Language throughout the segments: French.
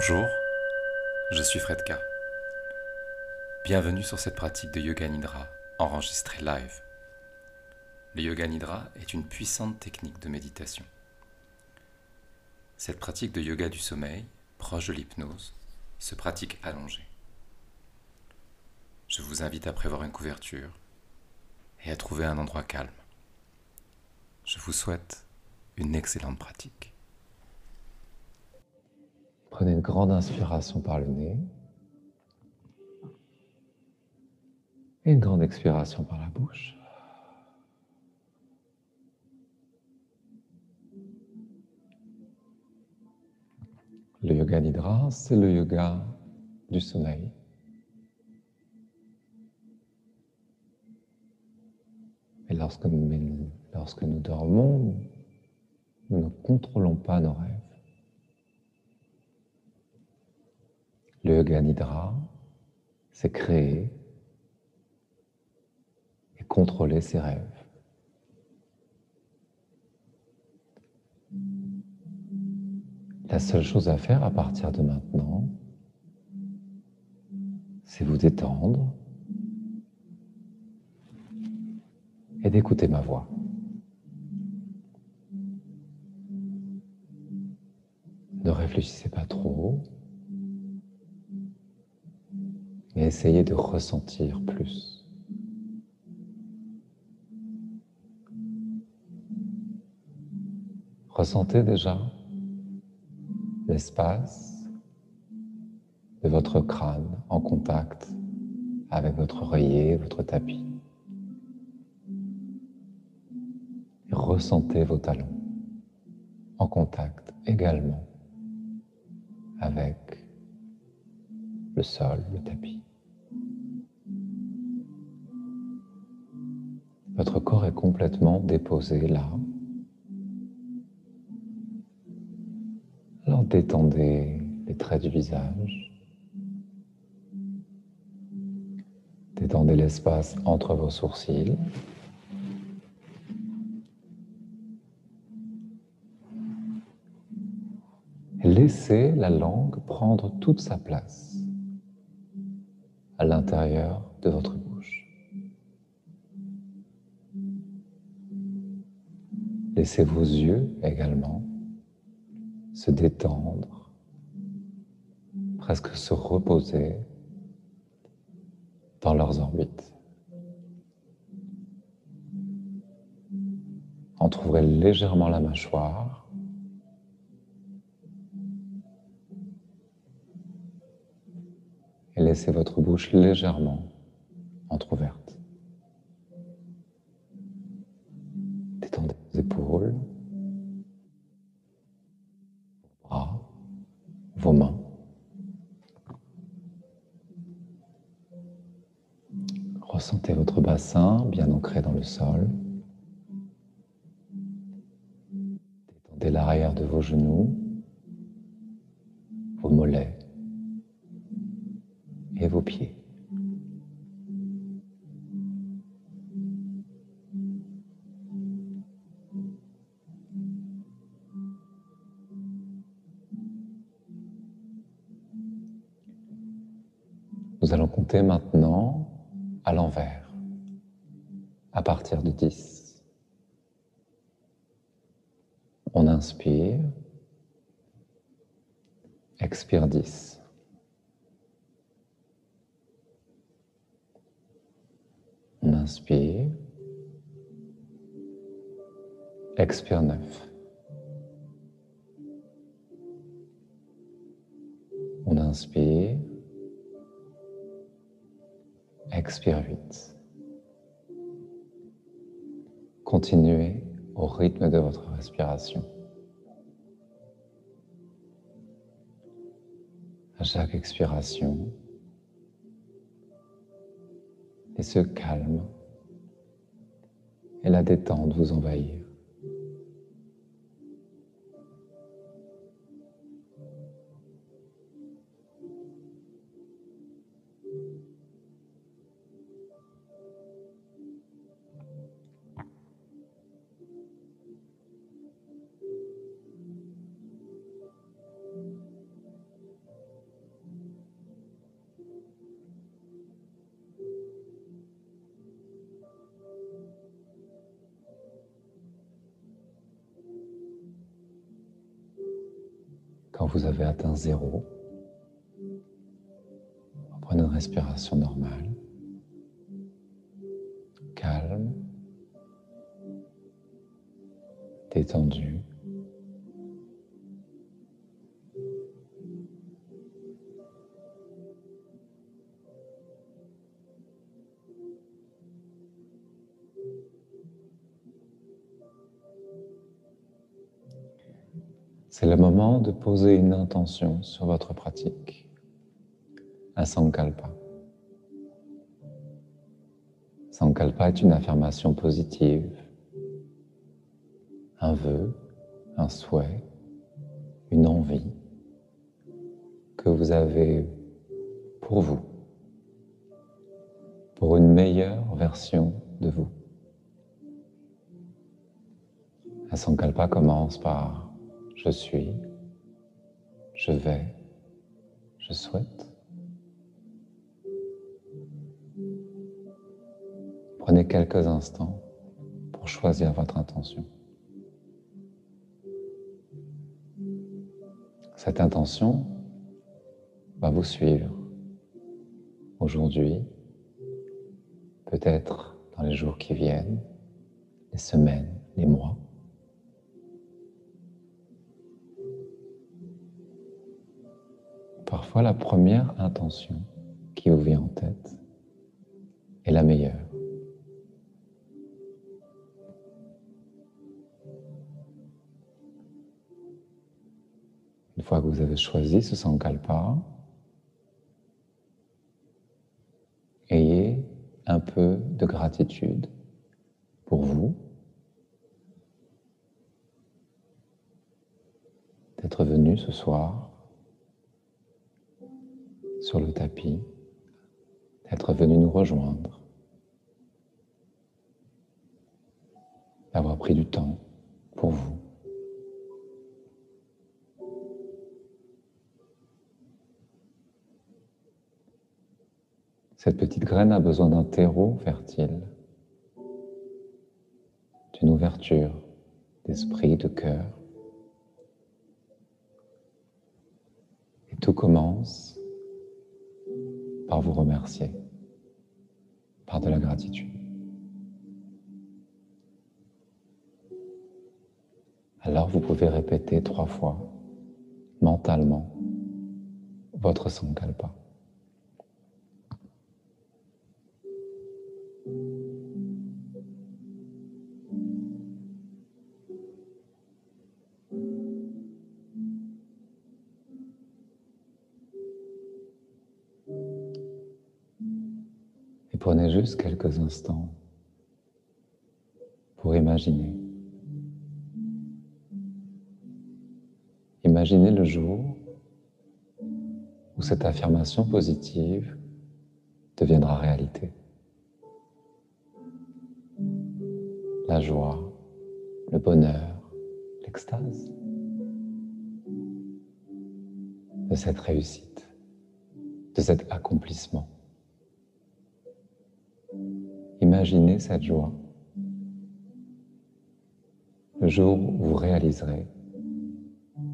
Bonjour, je suis Fredka. Bienvenue sur cette pratique de Yoga Nidra enregistrée live. Le Yoga Nidra est une puissante technique de méditation. Cette pratique de yoga du sommeil, proche de l'hypnose, se pratique allongée. Je vous invite à prévoir une couverture et à trouver un endroit calme. Je vous souhaite une excellente pratique. Prenez une grande inspiration par le nez et une grande expiration par la bouche. Le yoga nidra, c'est le yoga du sommeil. Et lorsque nous, lorsque nous dormons, nous ne contrôlons pas nos rêves. Le yoga nidra, c'est créer et contrôler ses rêves. La seule chose à faire à partir de maintenant, c'est vous détendre et d'écouter ma voix. Ne réfléchissez pas trop, mais essayez de ressentir plus. Ressentez déjà l'espace de votre crâne en contact avec votre oreiller, votre tapis. Et ressentez vos talons en contact également avec le sol, le tapis. Votre corps est complètement déposé là, Alors détendez les traits du visage. Détendez l'espace entre vos sourcils. laissez la langue prendre toute sa place à l'intérieur de votre bouche. Laissez vos yeux également se détendre, presque se reposer dans leurs orbites. Entr'ouvrez légèrement la mâchoire. Et laissez votre bouche légèrement entr'ouverte. Détendez vos épaules. vos mains. Ressentez votre bassin bien ancré dans le sol. Détendez l'arrière de vos genoux, vos mollets et vos pieds. Compter maintenant à l'envers, à partir de 10. On inspire, expire 10. On inspire, expire 9. On inspire, expire 8. Continuez au rythme de votre respiration. À chaque expiration, et ce calme et la détente vous envahir. Vous avez atteint zéro, prenez une respiration normale, calme, détendue. De poser une intention sur votre pratique, un sankalpa. Sankalpa est une affirmation positive, un vœu, un souhait, une envie que vous avez pour vous, pour une meilleure version de vous. Un sankalpa commence par je suis, je vais, je souhaite. Prenez quelques instants pour choisir votre intention. Cette intention va vous suivre aujourd'hui, peut-être dans les jours qui viennent, les semaines, les mois. Parfois, la première intention qui vous vient en tête est la meilleure. Une fois que vous avez choisi ce sankalpa, ayez un peu de gratitude pour vous d'être venu ce soir sur le tapis, d'être venu nous rejoindre, d'avoir pris du temps pour vous. Cette petite graine a besoin d'un terreau fertile, d'une ouverture d'esprit, de cœur. Et tout commence par vous remercier, par de la gratitude. Alors vous pouvez répéter trois fois mentalement votre sankalpa. Juste quelques instants pour imaginer. Imaginez le jour où cette affirmation positive deviendra réalité. La joie, le bonheur, l'extase de cette réussite, de cet accomplissement. Imaginez cette joie. Le jour où vous réaliserez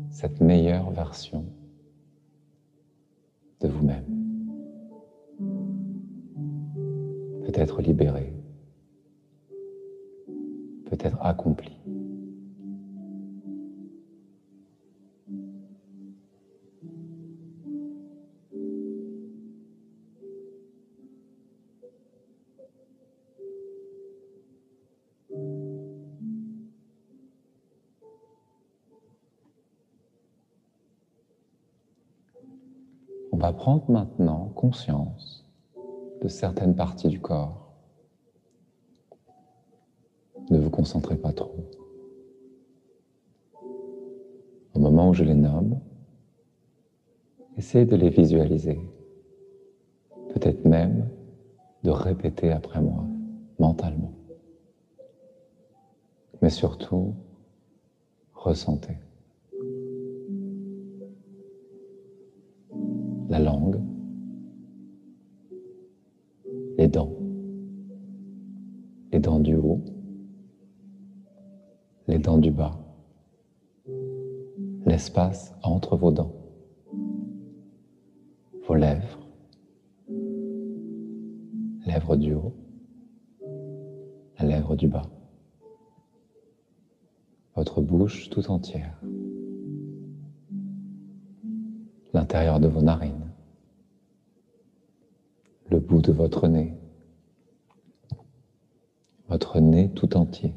cette meilleure version de vous-même. Peut-être libéré, peut-être accompli. Prendre maintenant conscience de certaines parties du corps. Ne vous concentrez pas trop. Au moment où je les nomme, essayez de les visualiser. Peut-être même de répéter après moi, mentalement. Mais surtout, ressentez. La langue, les dents, les dents du haut, les dents du bas, l'espace entre vos dents, vos lèvres, lèvres du haut, la lèvre du bas, votre bouche tout entière, l'intérieur de vos narines, de votre nez, votre nez tout entier,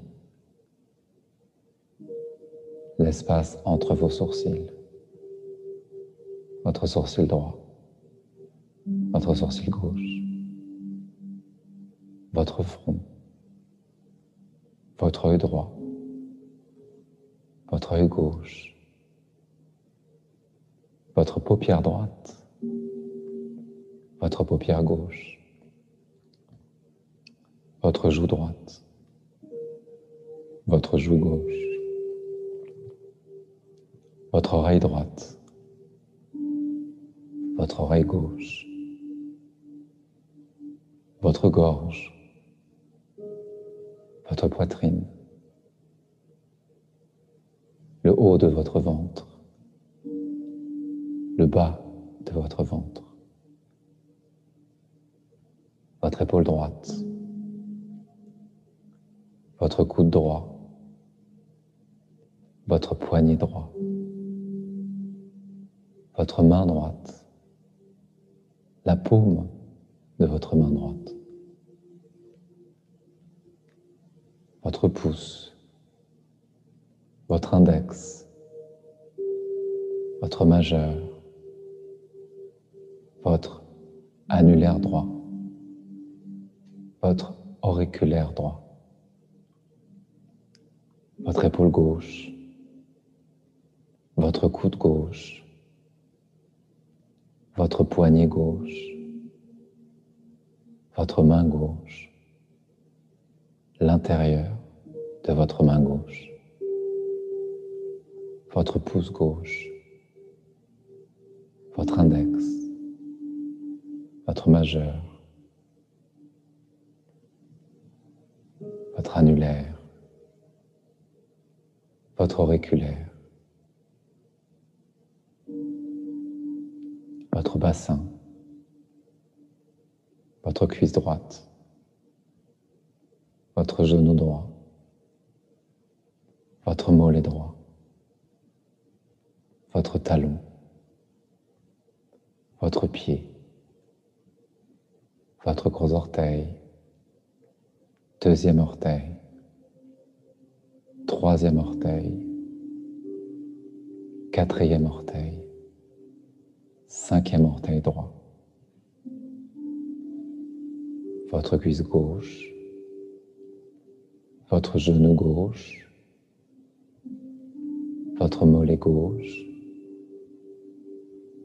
l'espace entre vos sourcils, votre sourcil droit, votre sourcil gauche, votre front, votre œil droit, votre œil gauche, votre paupière droite, votre paupière gauche, votre joue droite, votre joue gauche, votre oreille droite, votre oreille gauche, votre gorge, votre poitrine, le haut de votre ventre, le bas de votre ventre, votre épaule droite, votre coude droit, votre poignet droit, votre main droite, la paume de votre main droite, votre pouce, votre index, votre majeur, votre annulaire droit, votre auriculaire droit, votre épaule gauche, votre coude gauche, votre poignet gauche, votre main gauche, l'intérieur de votre main gauche, votre pouce gauche, votre index, votre majeur, votre annulaire, votre auriculaire, votre bassin, votre cuisse droite, votre genou droit, votre mollet droit, votre talon, votre pied, votre gros orteil, deuxième orteil, troisième orteil, quatrième orteil, cinquième orteil droit, votre cuisse gauche, votre genou gauche, votre mollet gauche,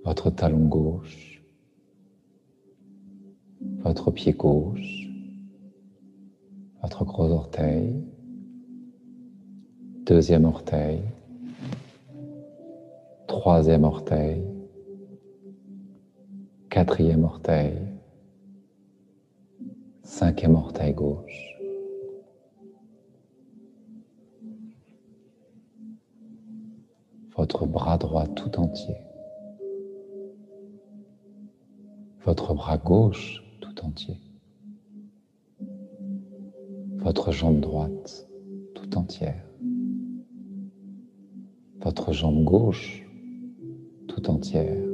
votre talon gauche, votre pied gauche, votre gros orteil, deuxième orteil, troisième orteil, quatrième orteil, cinquième orteil gauche. Votre bras droit tout entier. Votre bras gauche tout entier. Votre jambe droite tout entière. Votre jambe gauche tout entière.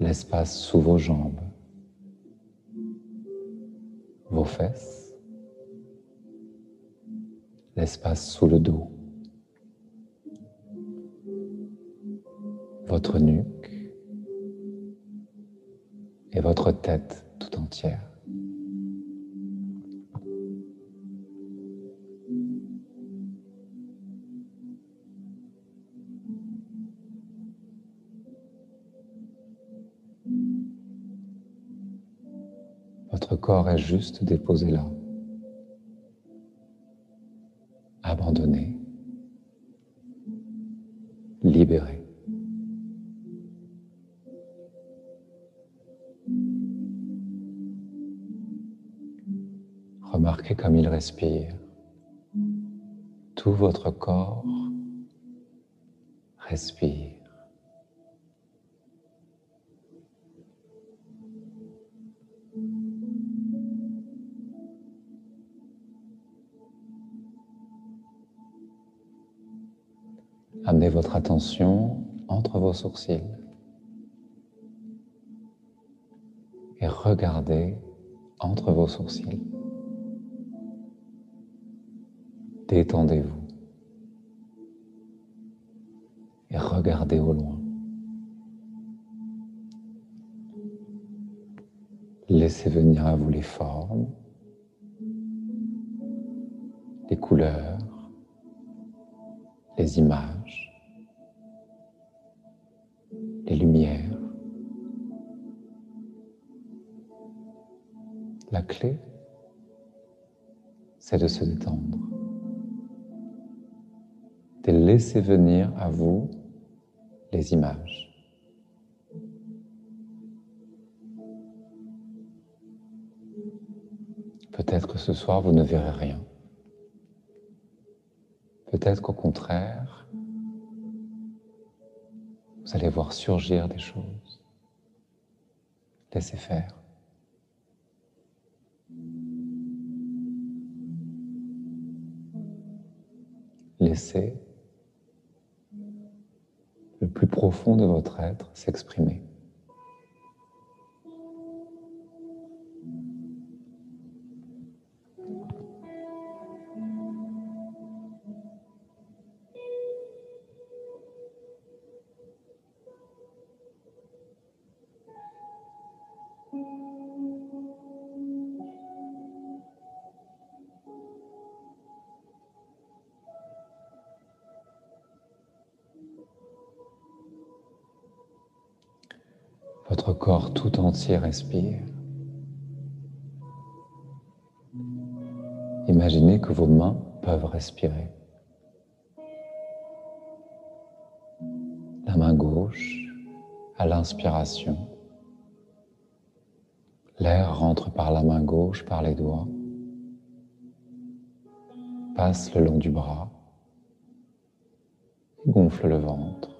l'espace sous vos jambes, vos fesses, l'espace sous le dos, votre nuque et votre tête Votre corps est juste déposé là, abandonné, libéré. Remarquez comme il respire Tout votre corps respire. Amenez votre attention entre vos sourcils et regardez entre vos sourcils. Détendez-vous et regardez au loin. Laissez venir à vous les formes, les couleurs, les images, les lumières. La clé, c'est de se détendre, de laisser venir à vous les images. Peut-être que ce soir, vous ne verrez rien. Peut-être qu'au contraire, vous allez voir surgir des choses. Laissez faire. Laissez le plus profond de votre être s'exprimer. Respire. Imaginez que vos mains peuvent respirer. La main gauche à l'inspiration. L'air rentre par la main gauche, par les doigts, passe le long du bras, gonfle le ventre.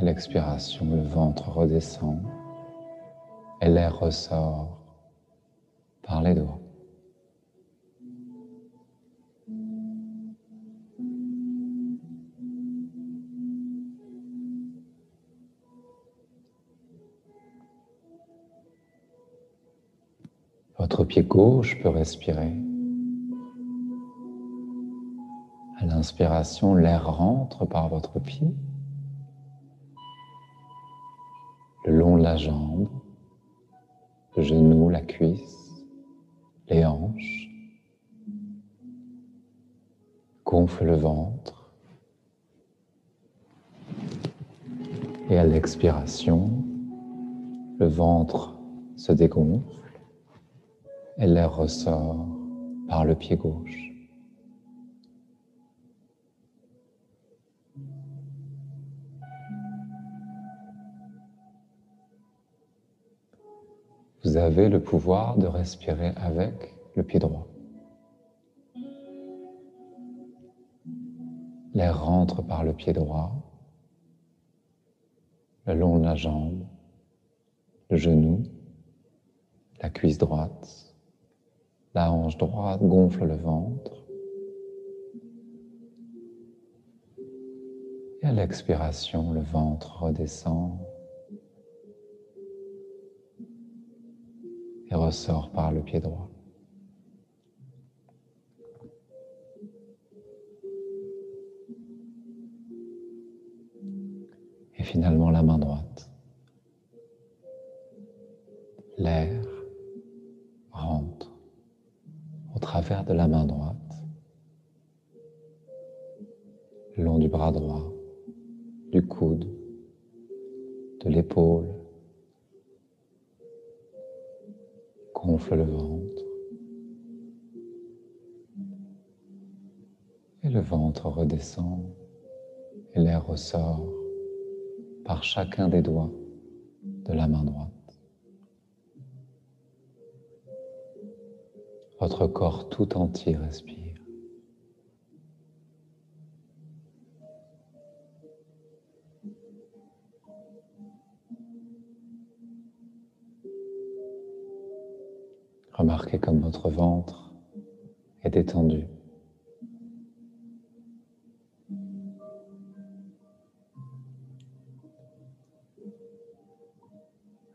À l'expiration, le ventre redescend et l'air ressort par les doigts. Votre pied gauche peut respirer. À l'inspiration, l'air rentre par votre pied le long de la jambe, le genou, la cuisse, les hanches. Gonfle le ventre. Et à l'expiration, le ventre se dégonfle et l'air ressort par le pied gauche. Avez le pouvoir de respirer avec le pied droit. L'air rentre par le pied droit, le long de la jambe, le genou, la cuisse droite, la hanche droite gonfle le ventre. Et à l'expiration, le ventre redescend ressort par le pied droit. Et finalement la main droite. L'air rentre au travers de la main droite, le long du bras droit, du coude, de l'épaule, gonfle le ventre. Et le ventre redescend et l'air ressort par chacun des doigts de la main droite. Votre corps tout entier respire. Remarquez comme votre ventre est détendu.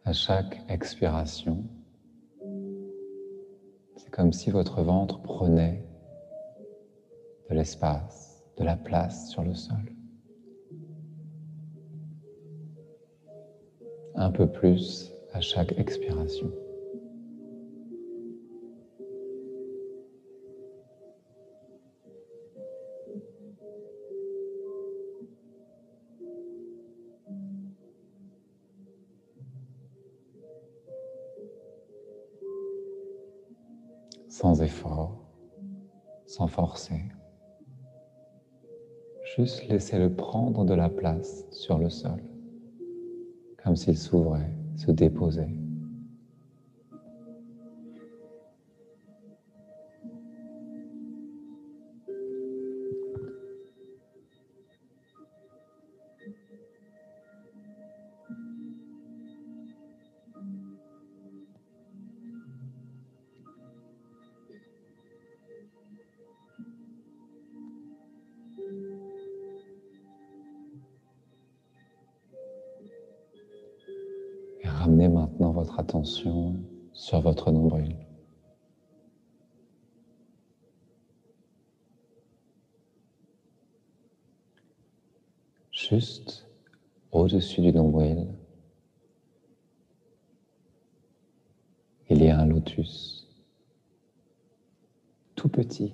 À chaque expiration, c'est comme si votre ventre prenait de l'espace, de la place sur le sol. Un peu plus à chaque expiration. Sans effort, sans forcer. Juste laissez-le prendre de la place sur le sol, comme s'il s'ouvrait, se déposait. Attention sur votre nombril. Juste au-dessus du nombril, il y a un lotus, tout petit,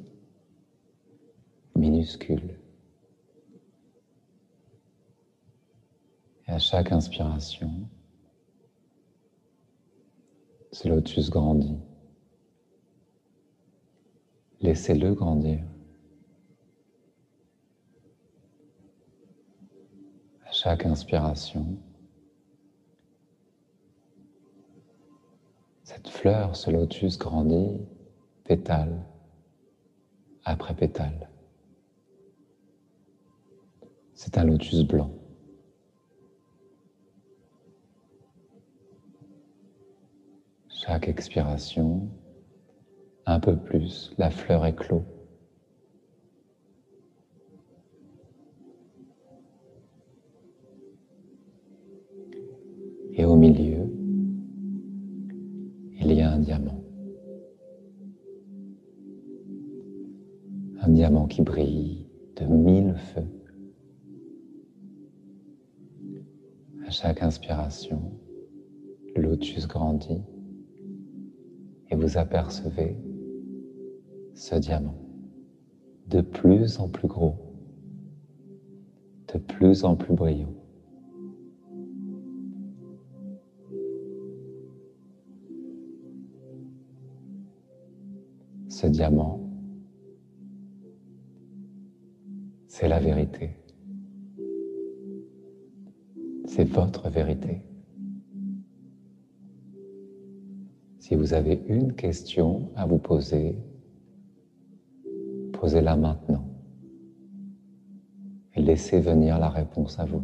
minuscule. Et à chaque inspiration, ce lotus grandit. Laissez-le grandir. À chaque inspiration, cette fleur, ce lotus grandit pétale après pétale. C'est un lotus blanc. Chaque expiration, un peu plus, la fleur éclot. Et au milieu, il y a un diamant. Un diamant qui brille de mille feux. À chaque inspiration, lotus grandit vous apercevez ce diamant de plus en plus gros, de plus en plus brillant. Ce diamant, c'est la vérité. C'est votre vérité. Si vous avez une question à vous poser, posez-la maintenant et laissez venir la réponse à vous.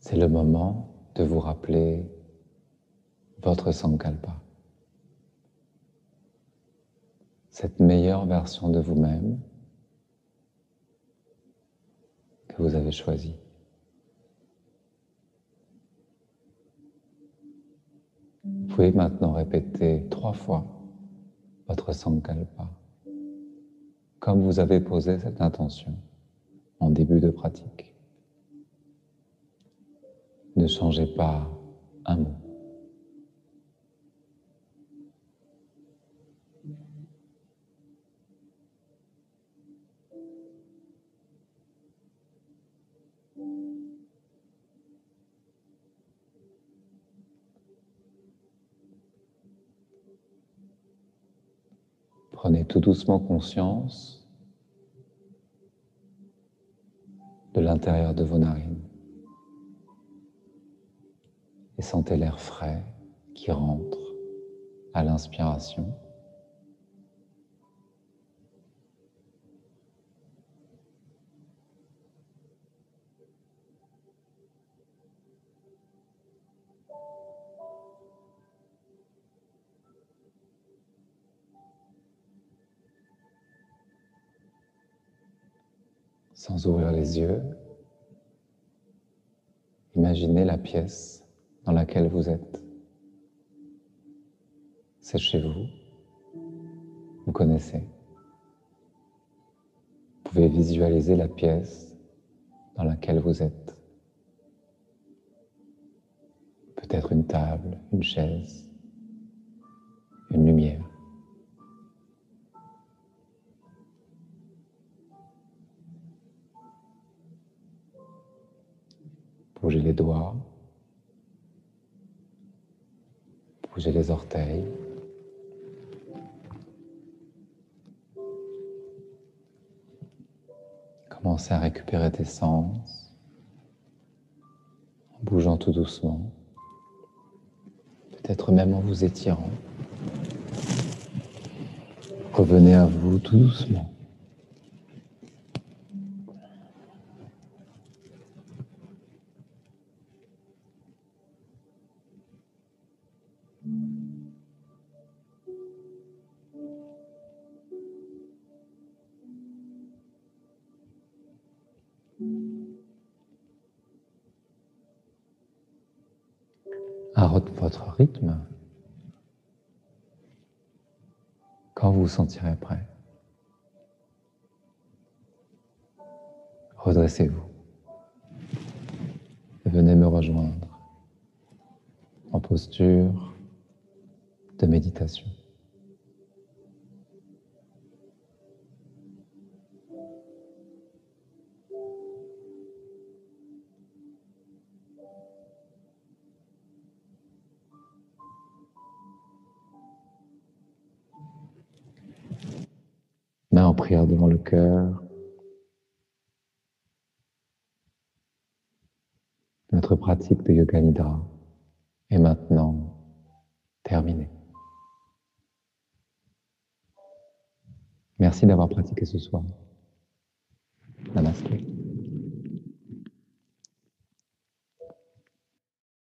C'est le moment de vous rappeler votre sankalpa. Cette meilleure version de vous-même que vous avez choisie. Vous pouvez maintenant répéter trois fois votre sankalpa, comme vous avez posé cette intention en début de pratique. Ne changez pas un mot. Tout doucement conscience de l'intérieur de vos narines et sentez l'air frais qui rentre à l'inspiration. Sans ouvrir les yeux, imaginez la pièce dans laquelle vous êtes. C'est chez vous. Vous connaissez. Vous pouvez visualiser la pièce dans laquelle vous êtes. Peut-être une table, une chaise, une lumière. Bougez les doigts, bougez les orteils. Commencez à récupérer des sens en bougeant tout doucement, peut-être même en vous étirant. Revenez à vous tout doucement. Sentirez prêt. Redressez-vous et venez me rejoindre en posture de méditation. Notre pratique de Yoga Nidra est maintenant terminée. Merci d'avoir pratiqué ce soir. Namaste.